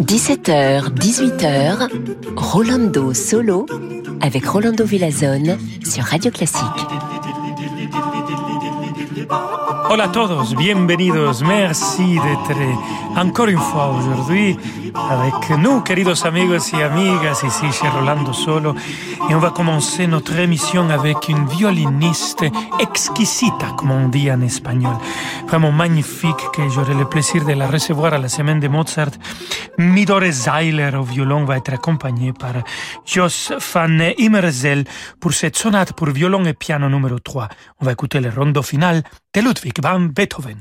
17h, 18h, Rolando Solo avec Rolando Villazone sur Radio Classique. Hola a todos, bienvenidos, merci d'être encore une fois aujourd'hui avec nous, queridos amigos y amigas, ici chez Rolando Solo. Et on va commencer notre émission avec une violiniste exquisita, comme on dit en espagnol. Vraiment magnifique, que j'aurai le plaisir de la recevoir à la semaine de Mozart. Midore Zeiler au violon va être accompagnée par Jos van Immerzel pour cette sonate pour violon et piano numéro 3. On va écouter le rondo final de Ludwig van Beethoven.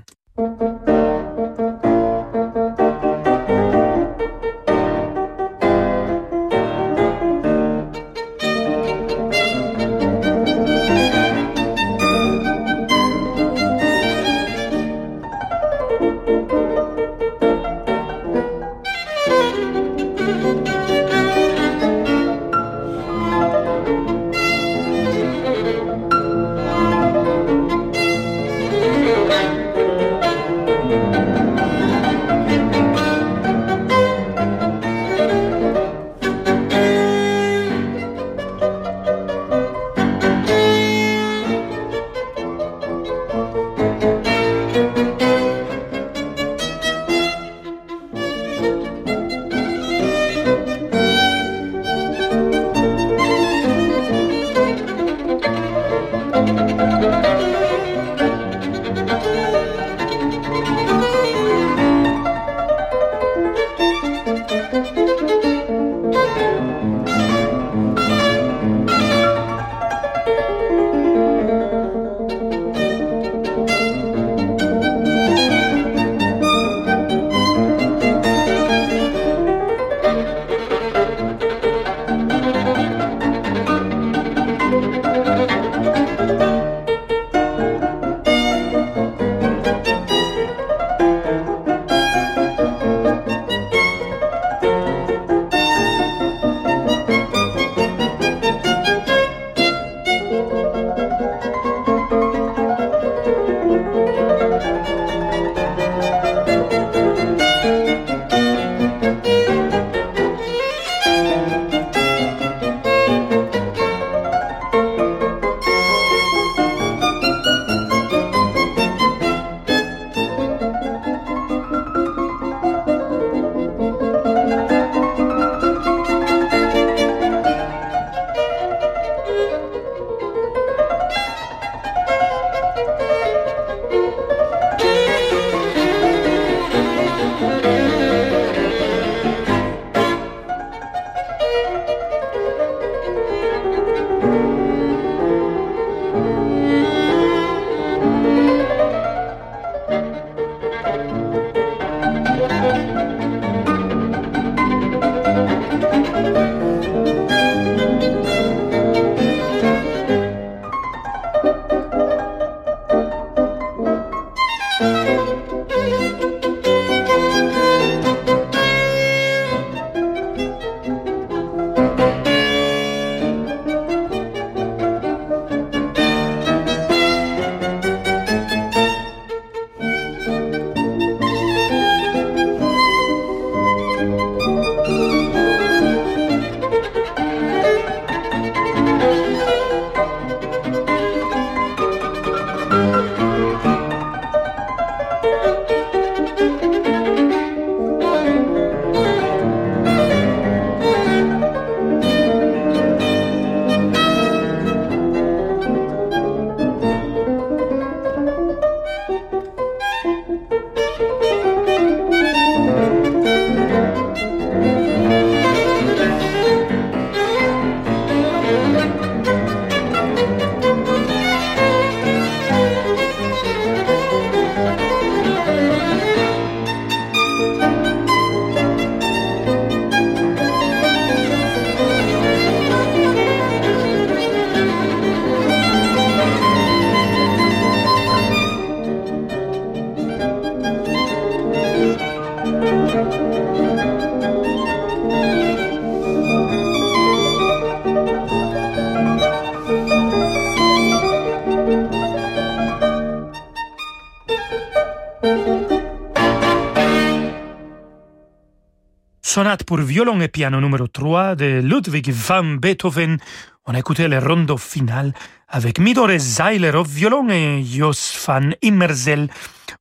Pour violon et piano numéro 3 de Ludwig van Beethoven. On a écouté le rondo final avec Midore Zeiler au violon et Jos van Immersel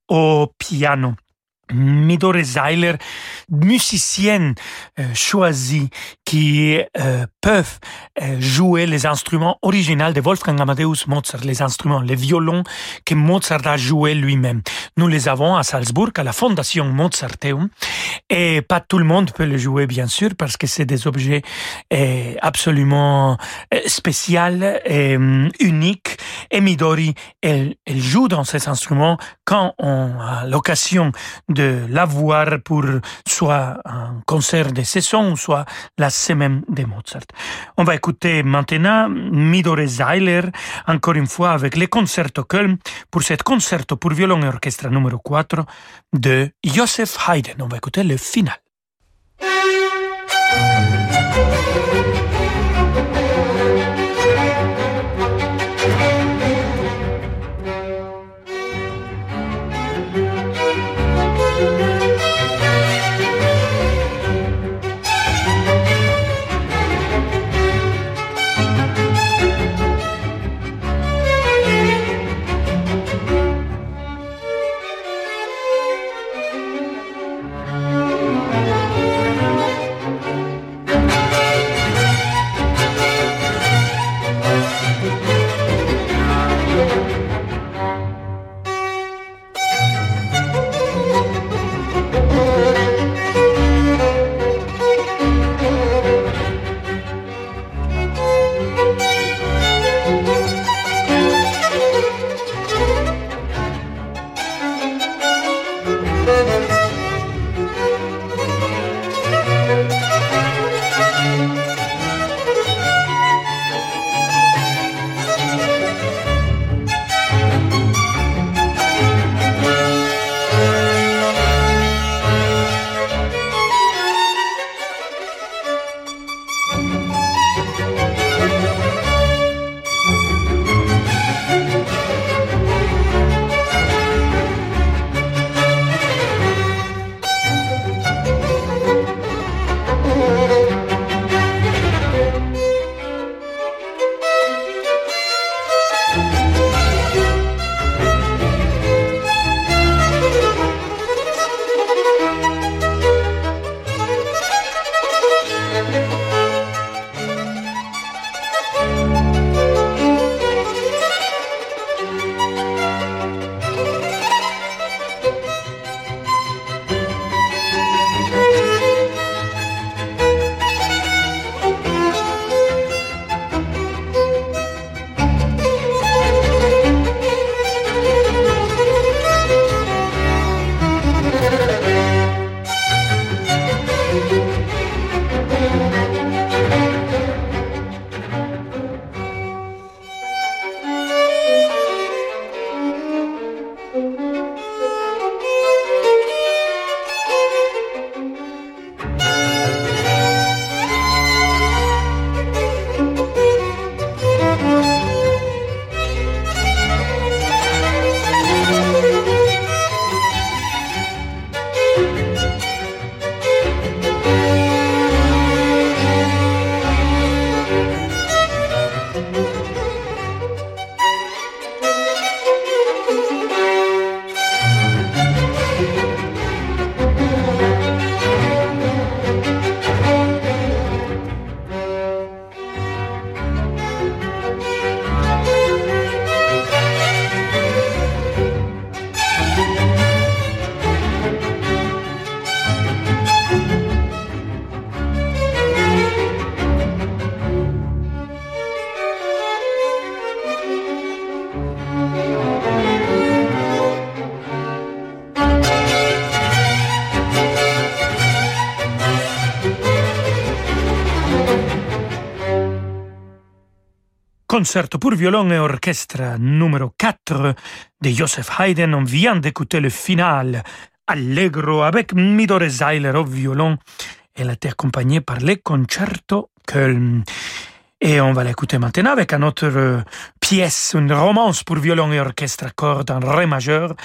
au piano. Midore Zeiler, musicienne euh, choisie qui euh, peuvent euh, jouer les instruments originaux de Wolfgang Amadeus Mozart, les instruments, les violons que Mozart a joué lui-même. Nous les avons à Salzbourg, à la Fondation Mozarteum, et pas tout le monde peut les jouer, bien sûr, parce que c'est des objets absolument spéciaux et uniques. Et Midori, elle, elle joue dans ces instruments quand on a l'occasion de la voir pour soit un concert de saison, soit la semaine de Mozart. On va écouter maintenant Midore Zeiler, encore une fois avec le Concerto Köln, pour cet concerto pour violon et orchestre numéro 4 de Joseph Haydn. On va écouter le final. Concerto pour violon et orchestre numéro 4 de Joseph Haydn. On vient d'écouter le final allegro avec Midore Zeiler au violon. Elle a été accompagnée par le Concerto Köln. Et on va l'écouter maintenant avec une autre euh, pièce, une romance pour violon et orchestre à cordes en ré majeur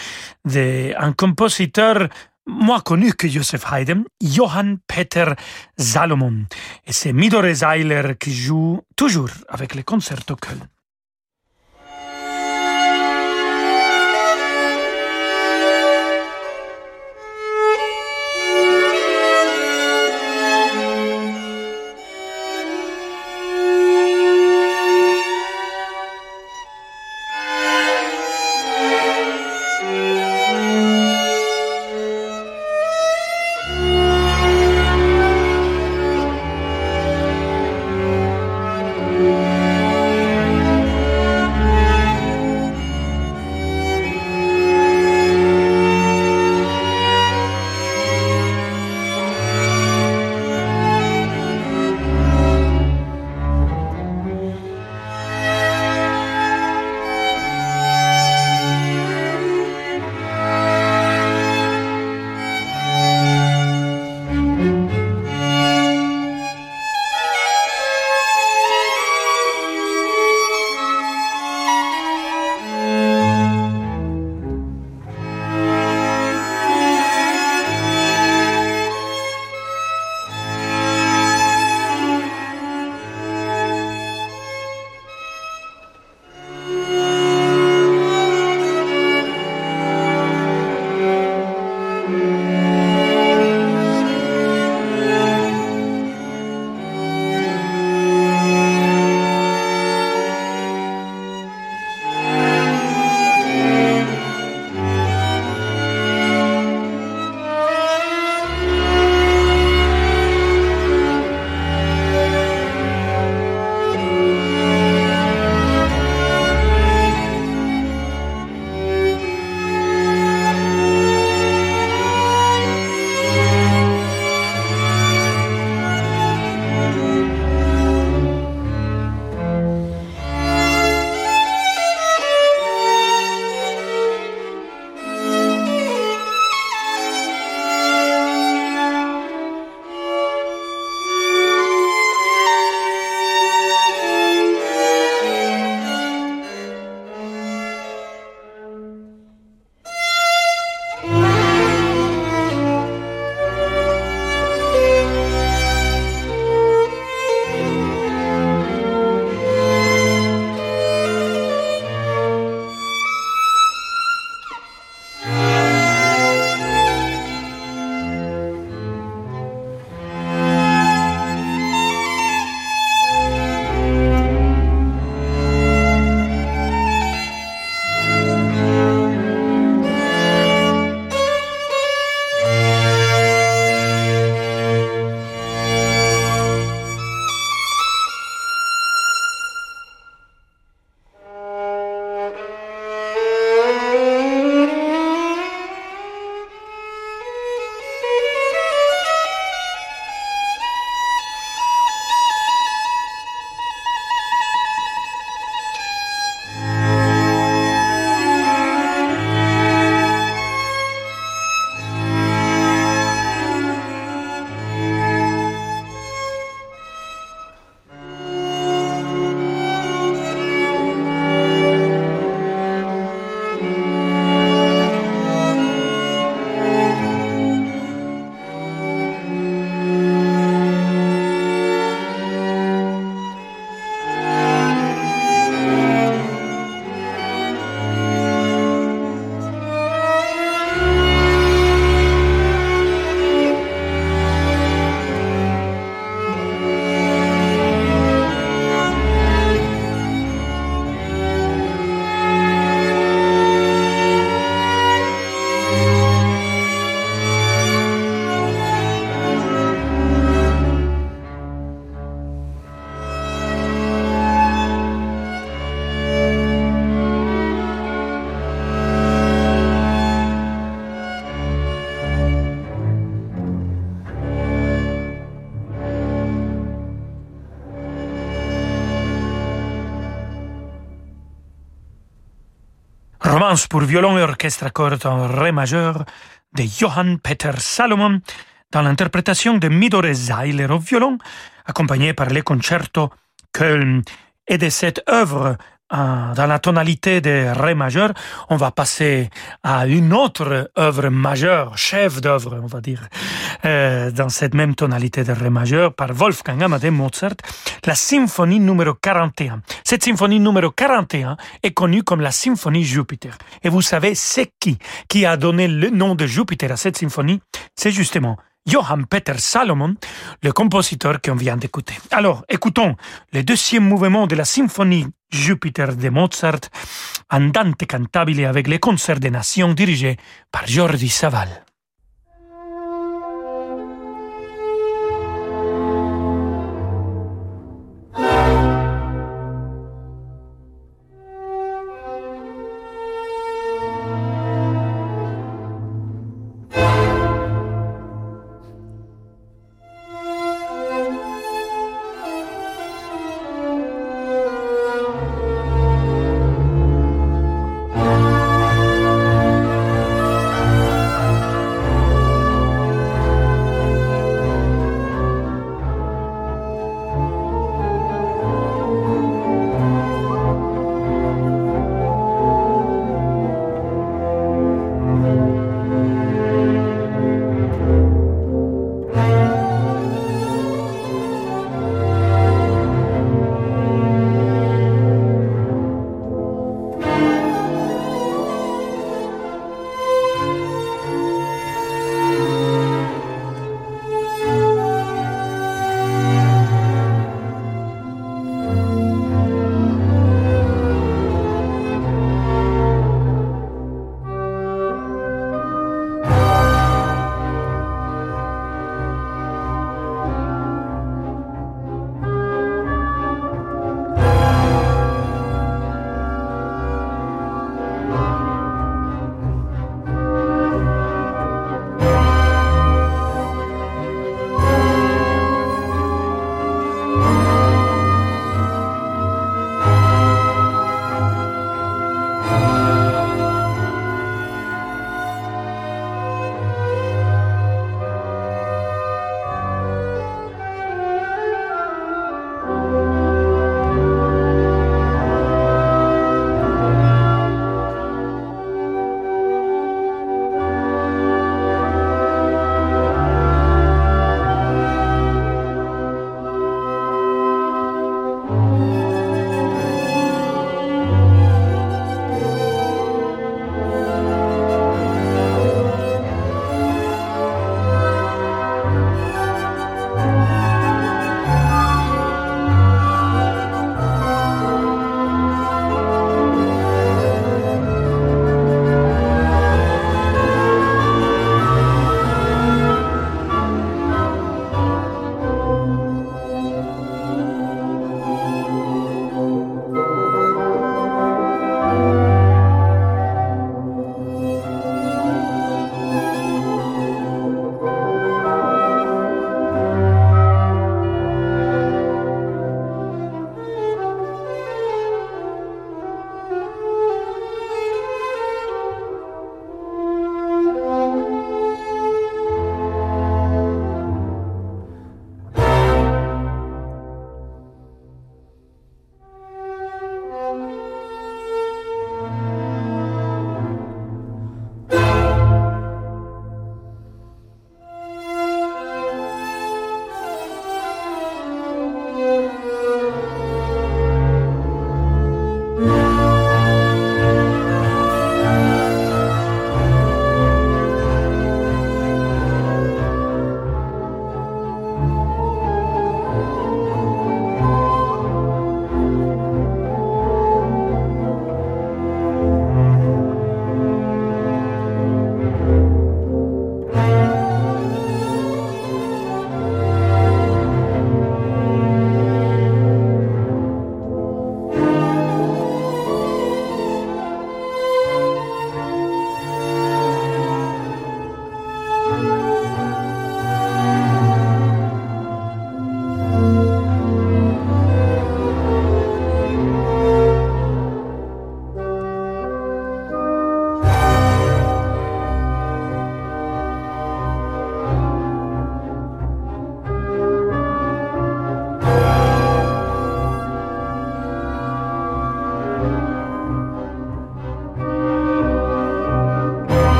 d'un compositeur moins connu que Joseph Haydn, Johann Peter Salomon. Et c'est Midore Zeiler qui joue toujours avec le concerto Köln. Pour violon et orchestre à cordes en ré majeur de Johann Peter Salomon dans l'interprétation de Midore Zeiler au violon, accompagné par les concertos Köln et de cette œuvre dans la tonalité de Ré majeur, on va passer à une autre œuvre majeure, chef d'œuvre, on va dire, euh, dans cette même tonalité de Ré majeur par Wolfgang Amadeus Mozart, la symphonie numéro 41. Cette symphonie numéro 41 est connue comme la symphonie Jupiter. Et vous savez, c'est qui qui a donné le nom de Jupiter à cette symphonie? C'est justement Johann Peter Salomon, le compositeur qu'on vient d'écouter. Alors, écoutons le deuxième mouvement de la symphonie Jupiter de Mozart, Andante cantabile avec les concerts des nations dirigés par Jordi Saval.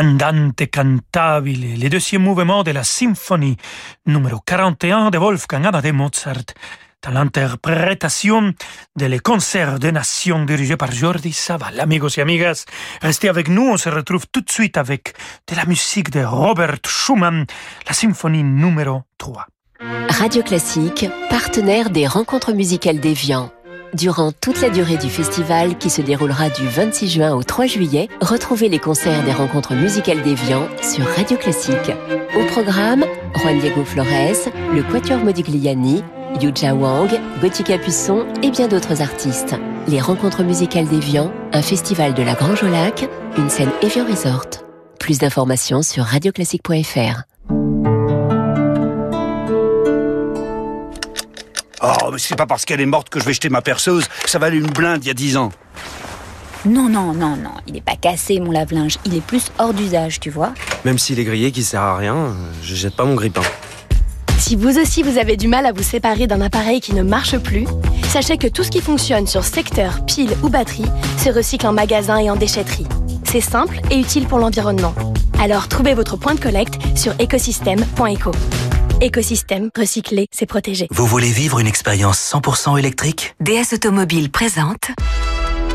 Andante cantabile, le deuxième mouvement de la symphonie numéro 41 de Wolfgang Amadeus Mozart, dans l'interprétation de les concerts de nations dirigés par Jordi Saval. Amigos et amigas, restez avec nous, on se retrouve tout de suite avec de la musique de Robert Schumann, la symphonie numéro 3. Radio Classique, partenaire des rencontres musicales d'Evian. Durant toute la durée du festival qui se déroulera du 26 juin au 3 juillet, retrouvez les concerts des rencontres musicales d'Evian sur Radio Classique. Au programme, Juan Diego Flores, le Quatuor Modigliani, Yuja Wang, Gauthier Capuçon et bien d'autres artistes. Les rencontres musicales d'Evian, un festival de la Grange au Lac, une scène Evian Resort. Plus d'informations sur radioclassique.fr. Oh, mais c'est pas parce qu'elle est morte que je vais jeter ma perceuse. Ça valait une blinde il y a dix ans. Non, non, non, non. Il est pas cassé, mon lave-linge. Il est plus hors d'usage, tu vois. Même s'il est grillé, qui sert à rien, je jette pas mon grippin. Si vous aussi vous avez du mal à vous séparer d'un appareil qui ne marche plus, sachez que tout ce qui fonctionne sur secteur, pile ou batterie se recycle en magasin et en déchetterie. C'est simple et utile pour l'environnement. Alors trouvez votre point de collecte sur écosystème.eco. Écosystème, recycler, c'est protéger. Vous voulez vivre une expérience 100% électrique? DS Automobile présente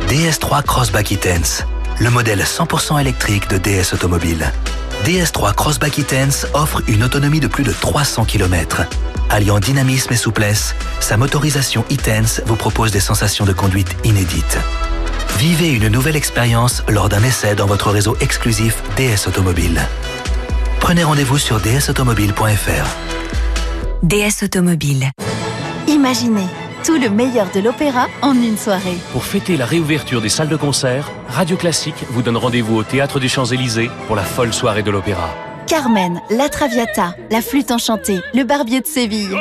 DS3 Crossback E-Tense, le modèle 100% électrique de DS Automobile. DS3 Crossback E-Tense offre une autonomie de plus de 300 km. Alliant dynamisme et souplesse, sa motorisation E-Tense vous propose des sensations de conduite inédites. Vivez une nouvelle expérience lors d'un essai dans votre réseau exclusif DS Automobile. Prenez rendez-vous sur dsautomobile.fr. DS Automobile. Imaginez tout le meilleur de l'opéra en une soirée. Pour fêter la réouverture des salles de concert, Radio Classique vous donne rendez-vous au Théâtre des Champs-Élysées pour la folle soirée de l'opéra. Carmen, La Traviata, La Flûte Enchantée, Le Barbier de Séville.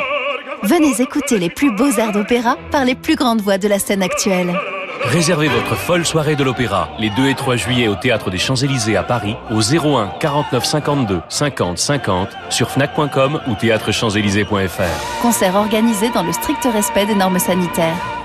Venez écouter les plus beaux airs d'opéra par les plus grandes voix de la scène actuelle. Réservez votre folle soirée de l'opéra les 2 et 3 juillet au Théâtre des Champs-Élysées à Paris au 01 49 52 50 50 sur fnac.com ou théâtrechamps-élysées.fr. Concert organisé dans le strict respect des normes sanitaires.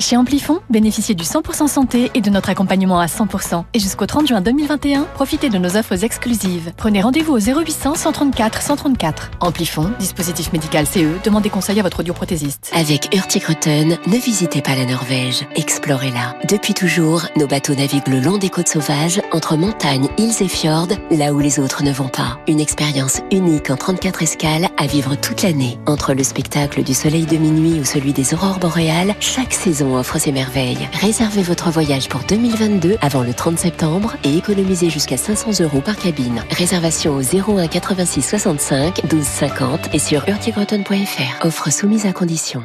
Chez Amplifon, bénéficiez du 100% santé et de notre accompagnement à 100%. Et jusqu'au 30 juin 2021, profitez de nos offres exclusives. Prenez rendez-vous au 0800 134 134. Amplifon, dispositif médical CE, demandez conseil à votre audioprothésiste. Avec Hurtigruten, ne visitez pas la Norvège, explorez-la. Depuis toujours, nos bateaux naviguent le long des côtes sauvages, entre montagnes, îles et fjords, là où les autres ne vont pas. Une expérience unique en 34 escales à vivre toute l'année. Entre le spectacle du soleil de minuit ou celui des aurores boréales, chaque saison offre ses merveilles. Réservez votre voyage pour 2022 avant le 30 septembre et économisez jusqu'à 500 euros par cabine. Réservation au 01 86 65 12 50 et sur urtigroton.fr. Offre soumise à condition.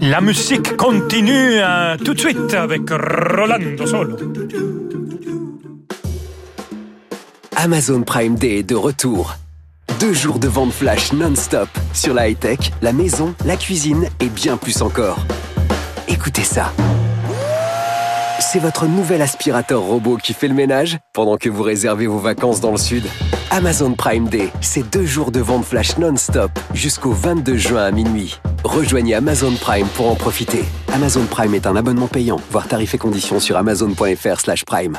La musique continue euh, tout de suite avec Rolando Solo. Amazon Prime Day est de retour. Deux jours de vente flash non-stop sur la high-tech, la maison, la cuisine et bien plus encore. Écoutez ça. C'est votre nouvel aspirateur robot qui fait le ménage pendant que vous réservez vos vacances dans le sud. Amazon Prime Day, c'est deux jours de vente flash non-stop jusqu'au 22 juin à minuit. Rejoignez Amazon Prime pour en profiter. Amazon Prime est un abonnement payant. Voir tarifs et conditions sur amazon.fr/prime.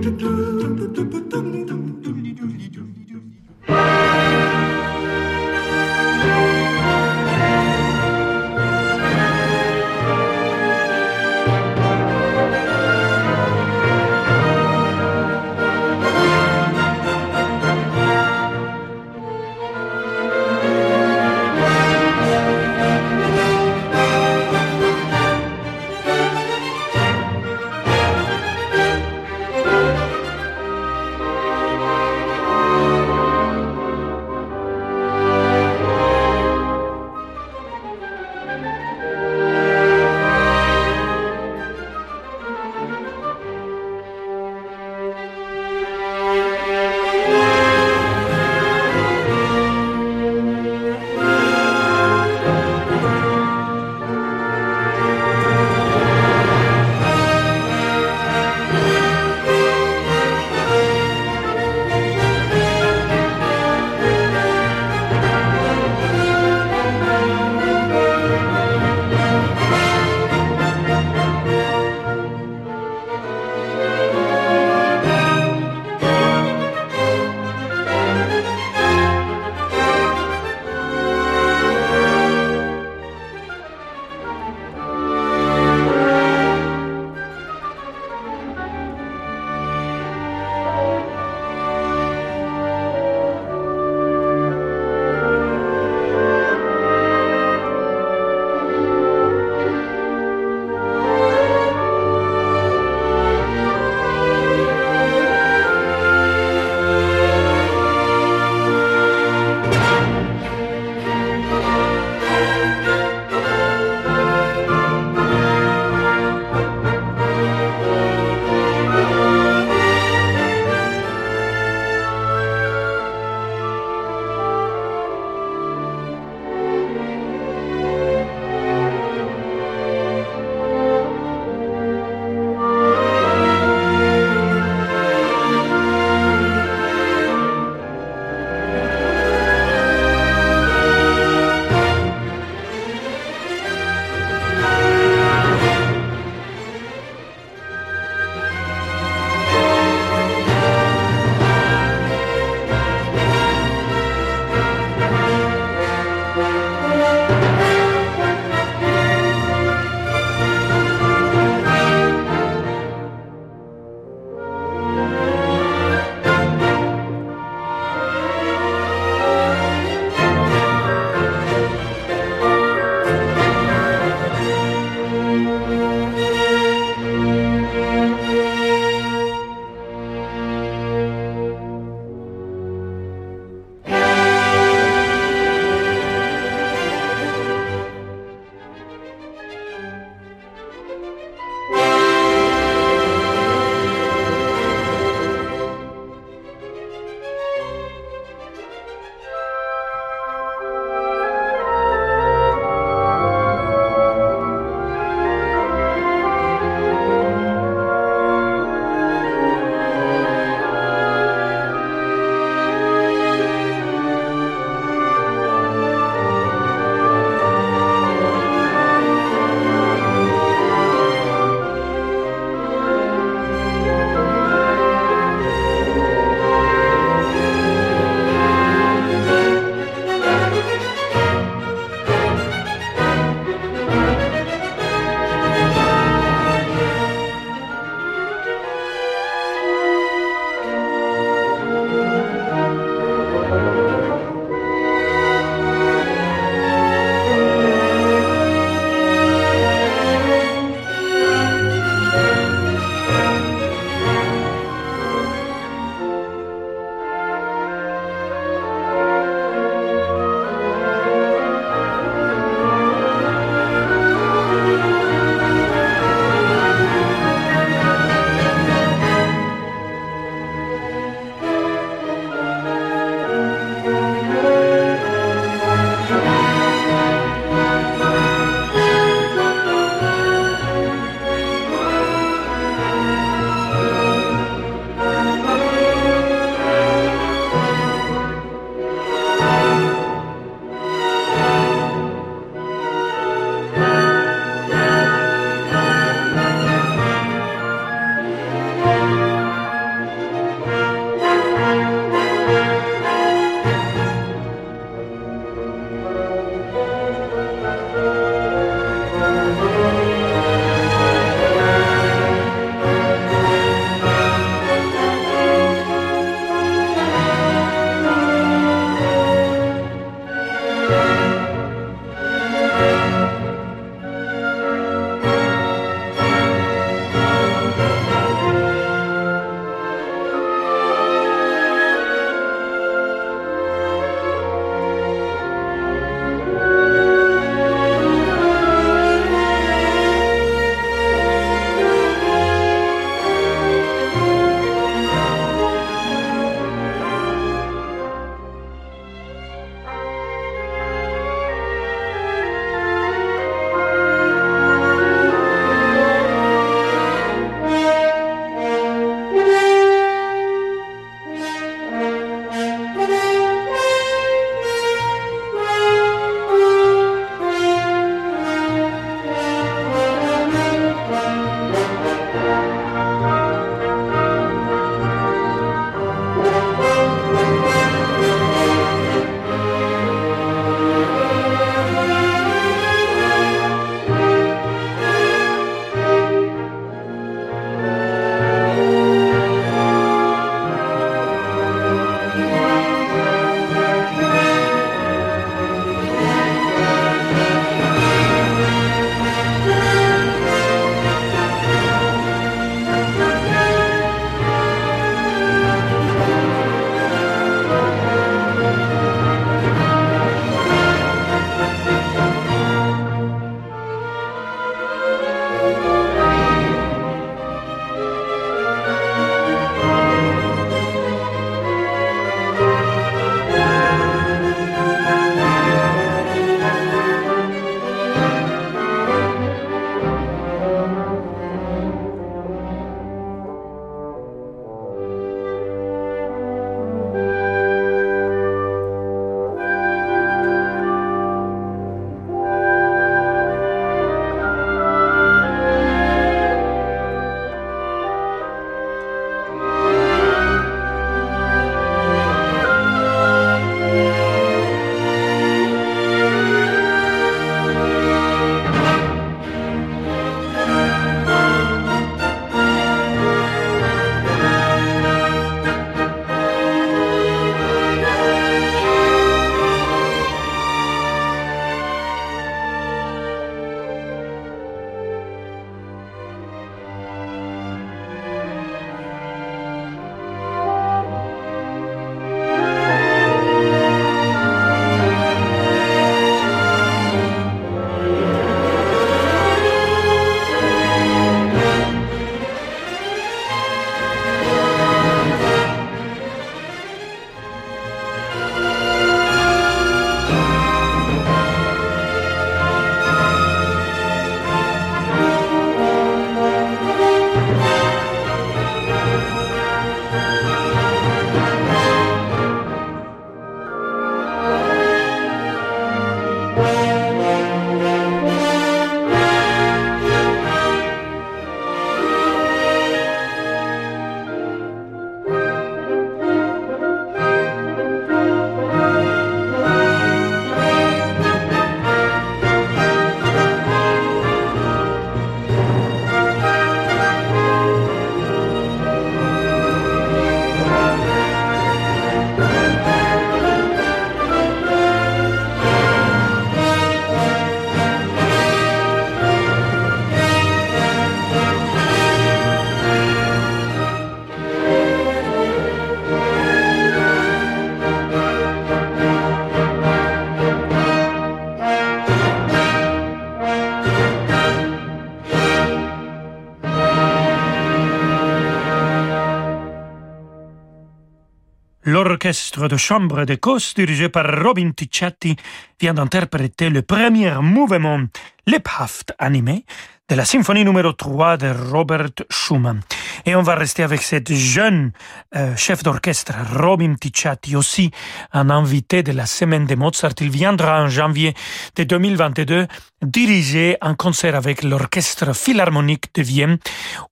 L'orchestre de chambre d'Écosse, dirigé par Robin Ticciati, vient d'interpréter le premier mouvement Lebhaft animé de la symphonie numéro 3 de Robert Schumann. Et on va rester avec cette jeune euh, chef d'orchestre, Robin Ticciati, aussi un invité de la semaine de Mozart. Il viendra en janvier de 2022 diriger un concert avec l'orchestre philharmonique de Vienne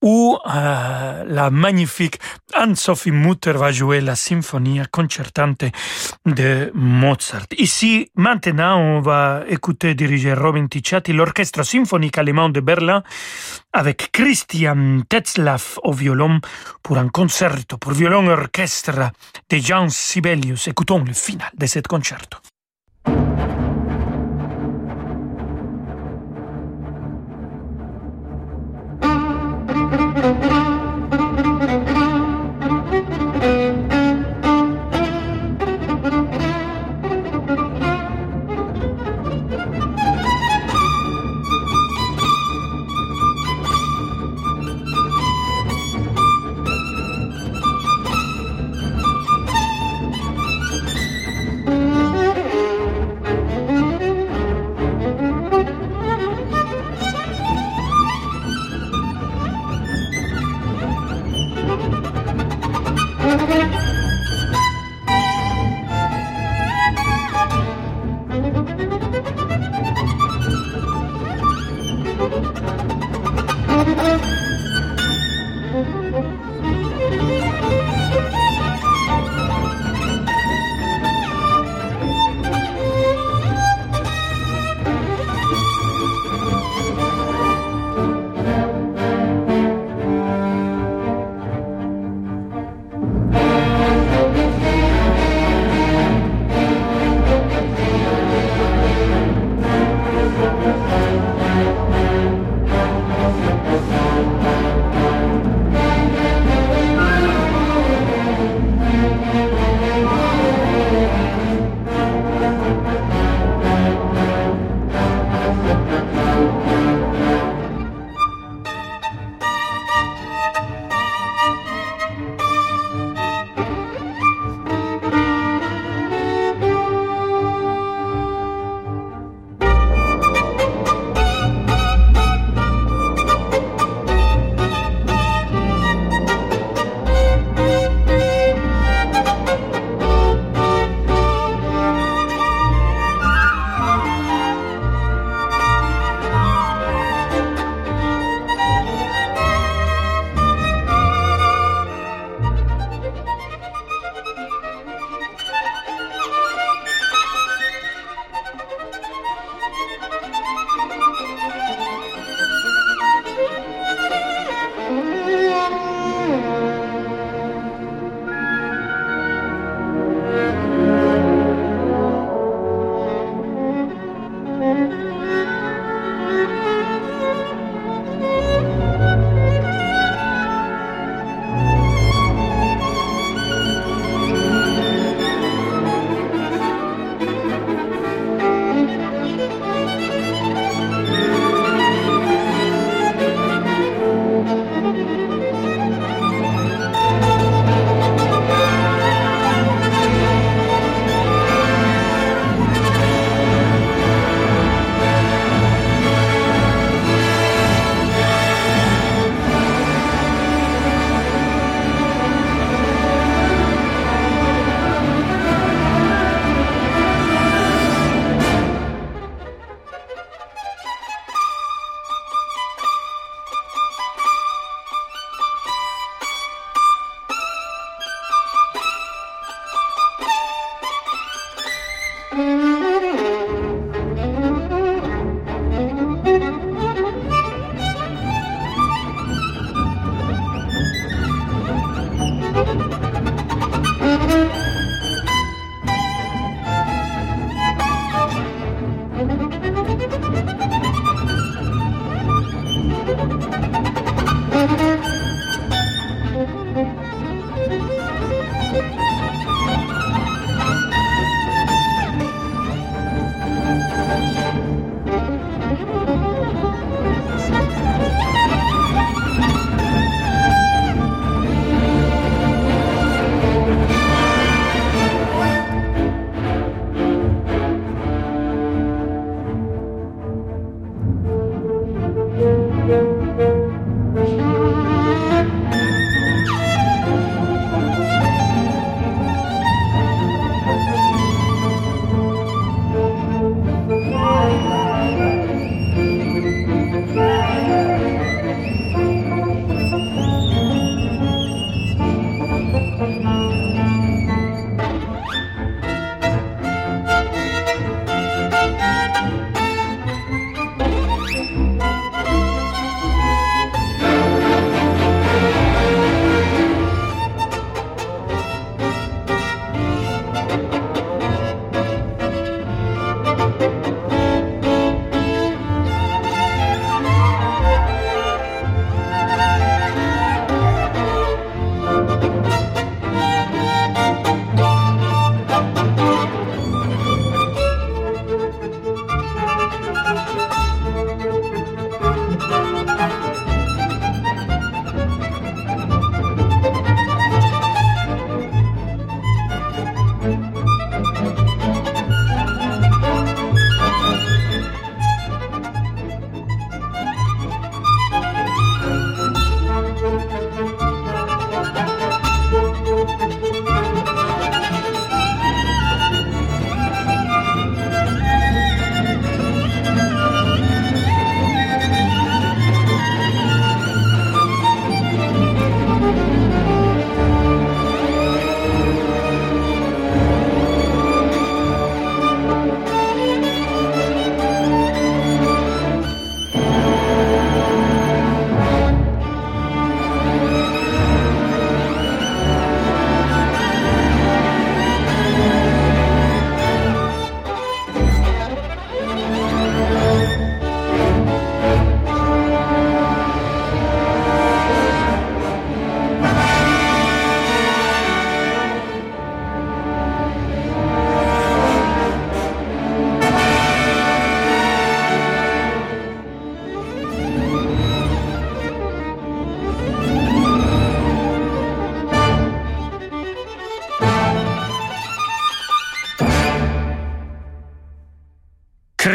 où euh, la magnifique Anne-Sophie Mutter va jouer la symphonie concertante de Mozart. Ici, maintenant, on va écouter diriger Robin Ticciati, l'orchestre symphonique allemand de Berlin avec Christian Tetzlaff au violon pour un concerto pour violon orchestre de Jan Sibelius. Écoutons le final de ce concerto.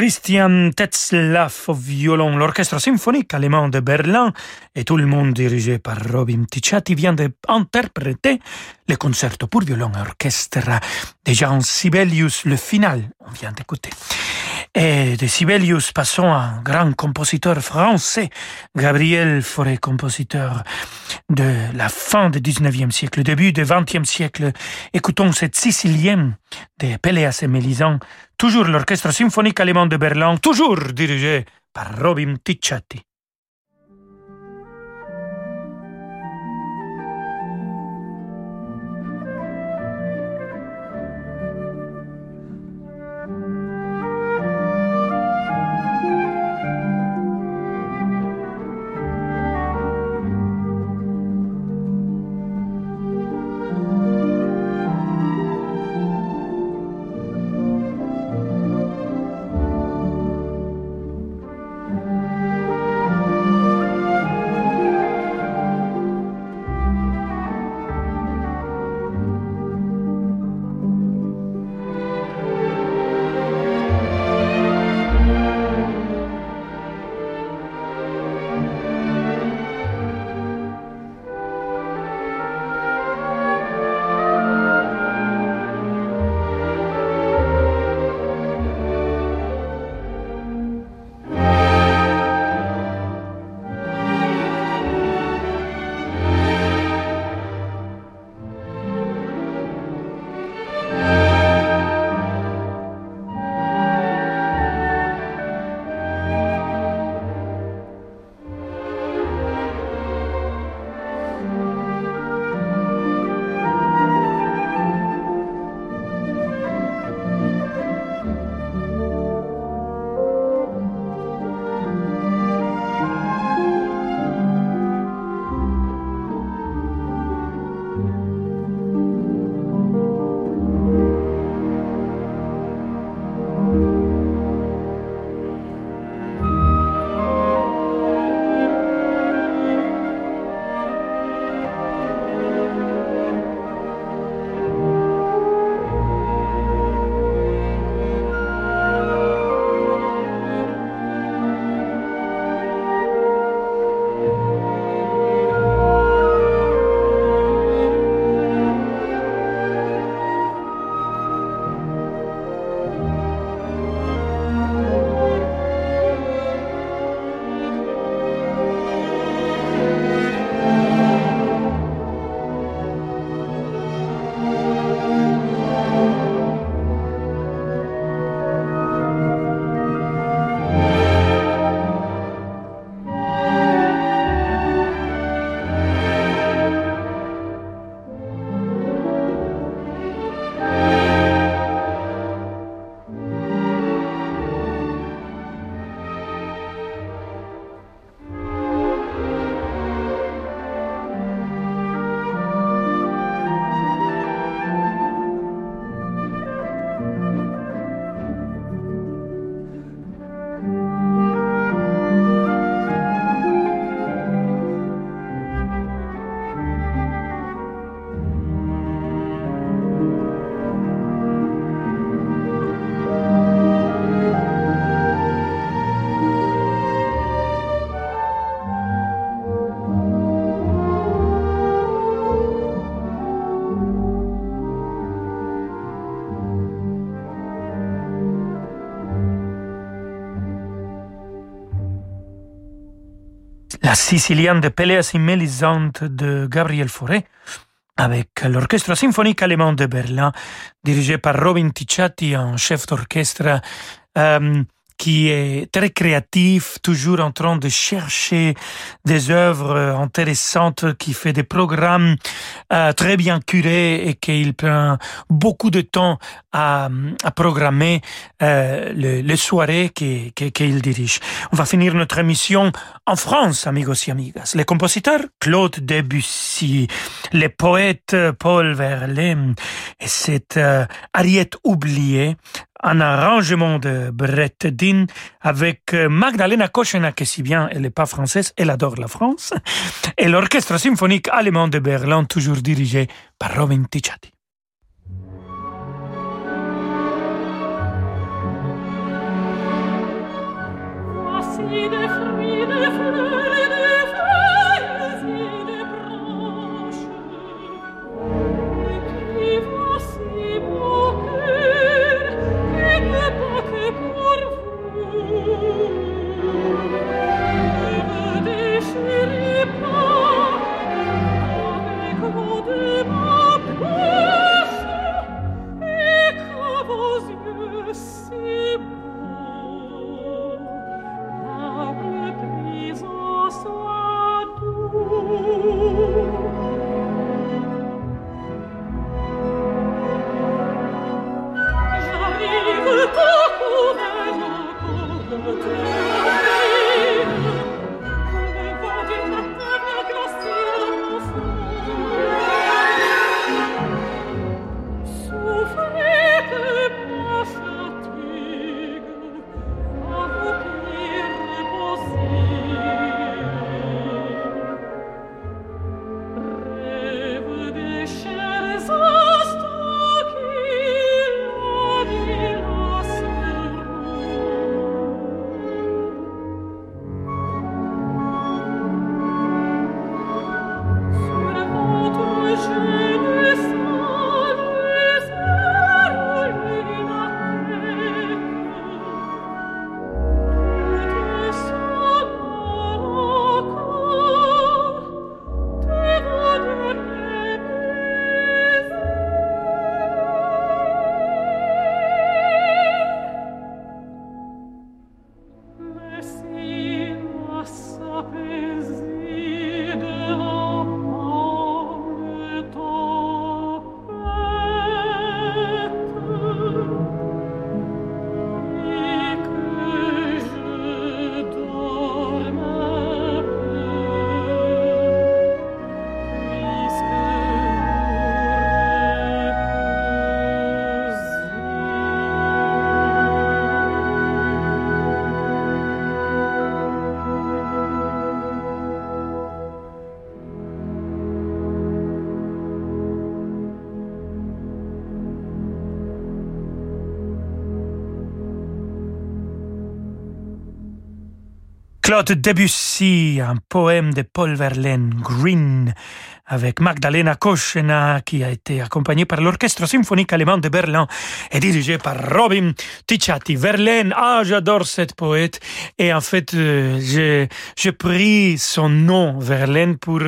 Christian Tetzlaff au violon, l'orchestre symphonique allemand de Berlin et tout le monde dirigé par Robin Ticciati vient d'interpréter le concerto pour violon et orchestre de Jean Sibelius, le final, on vient d'écouter. Et de Sibelius, passons à un grand compositeur français, Gabriel Fauré, compositeur de la fin du 19e siècle, début du 20e siècle. Écoutons cette sicilienne de Péléas et Mélisande, toujours l'orchestre symphonique allemand de Berlin, toujours dirigé par Robin Ticciati. Sicilienne de Péléas et Mélisande de Gabriel Fauré, avec l'orchestre symphonique allemand de Berlin, dirigé par Robin Ticciati, un chef d'orchestre euh, qui est très créatif, toujours en train de chercher des œuvres intéressantes, qui fait des programmes euh, très bien curés et qu'il prend beaucoup de temps à, à programmer euh, les, les soirées qu'il dirige. On va finir notre émission en France, amigos et amigas. Les compositeurs Claude Debussy, les poètes Paul Verlaine et cette euh, Ariette oubliée un arrangement de Brett Dean avec Magdalena Kochena, qui si bien elle n'est pas française, elle adore la France, et l'orchestre symphonique allemand de Berlin, toujours dirigé par Robin Ticciati. Claude Debussy, un poème de Paul Verlaine, Green, avec Magdalena Koschena, qui a été accompagnée par l'Orchestre symphonique allemand de Berlin et dirigé par Robin Ticciati. Verlaine, ah, j'adore cette poète. Et en fait, euh, j'ai, pris son nom, Verlaine, pour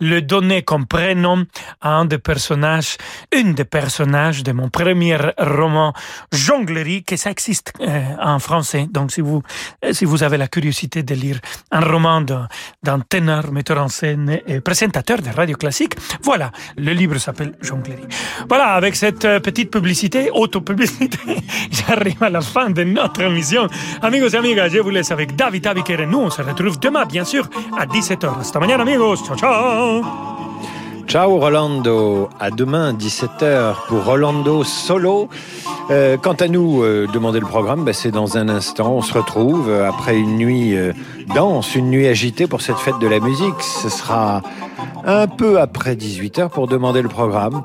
le donner comme prénom à un des personnages, une des personnages de mon premier roman, Jonglerie, que ça existe euh, en français. Donc, si vous, si vous avez la curiosité de lire un roman d'un ténor, metteur en scène et présentateur de radio Voilà, le livre s'appelle Jonglerie. Voilà, avec cette euh, petite publicité, auto-publicité, j'arrive à la fin de notre émission. Amigos et amigas, je vous laisse avec David Abiker et nous, on se retrouve demain, bien sûr, à 17h. Hasta mañana, amigos. Ciao, ciao. Ciao Rolando, à demain 17h pour Rolando Solo. Euh, quant à nous, euh, demander le programme, bah, c'est dans un instant. On se retrouve euh, après une nuit euh, dense, une nuit agitée pour cette fête de la musique. Ce sera un peu après 18h pour demander le programme.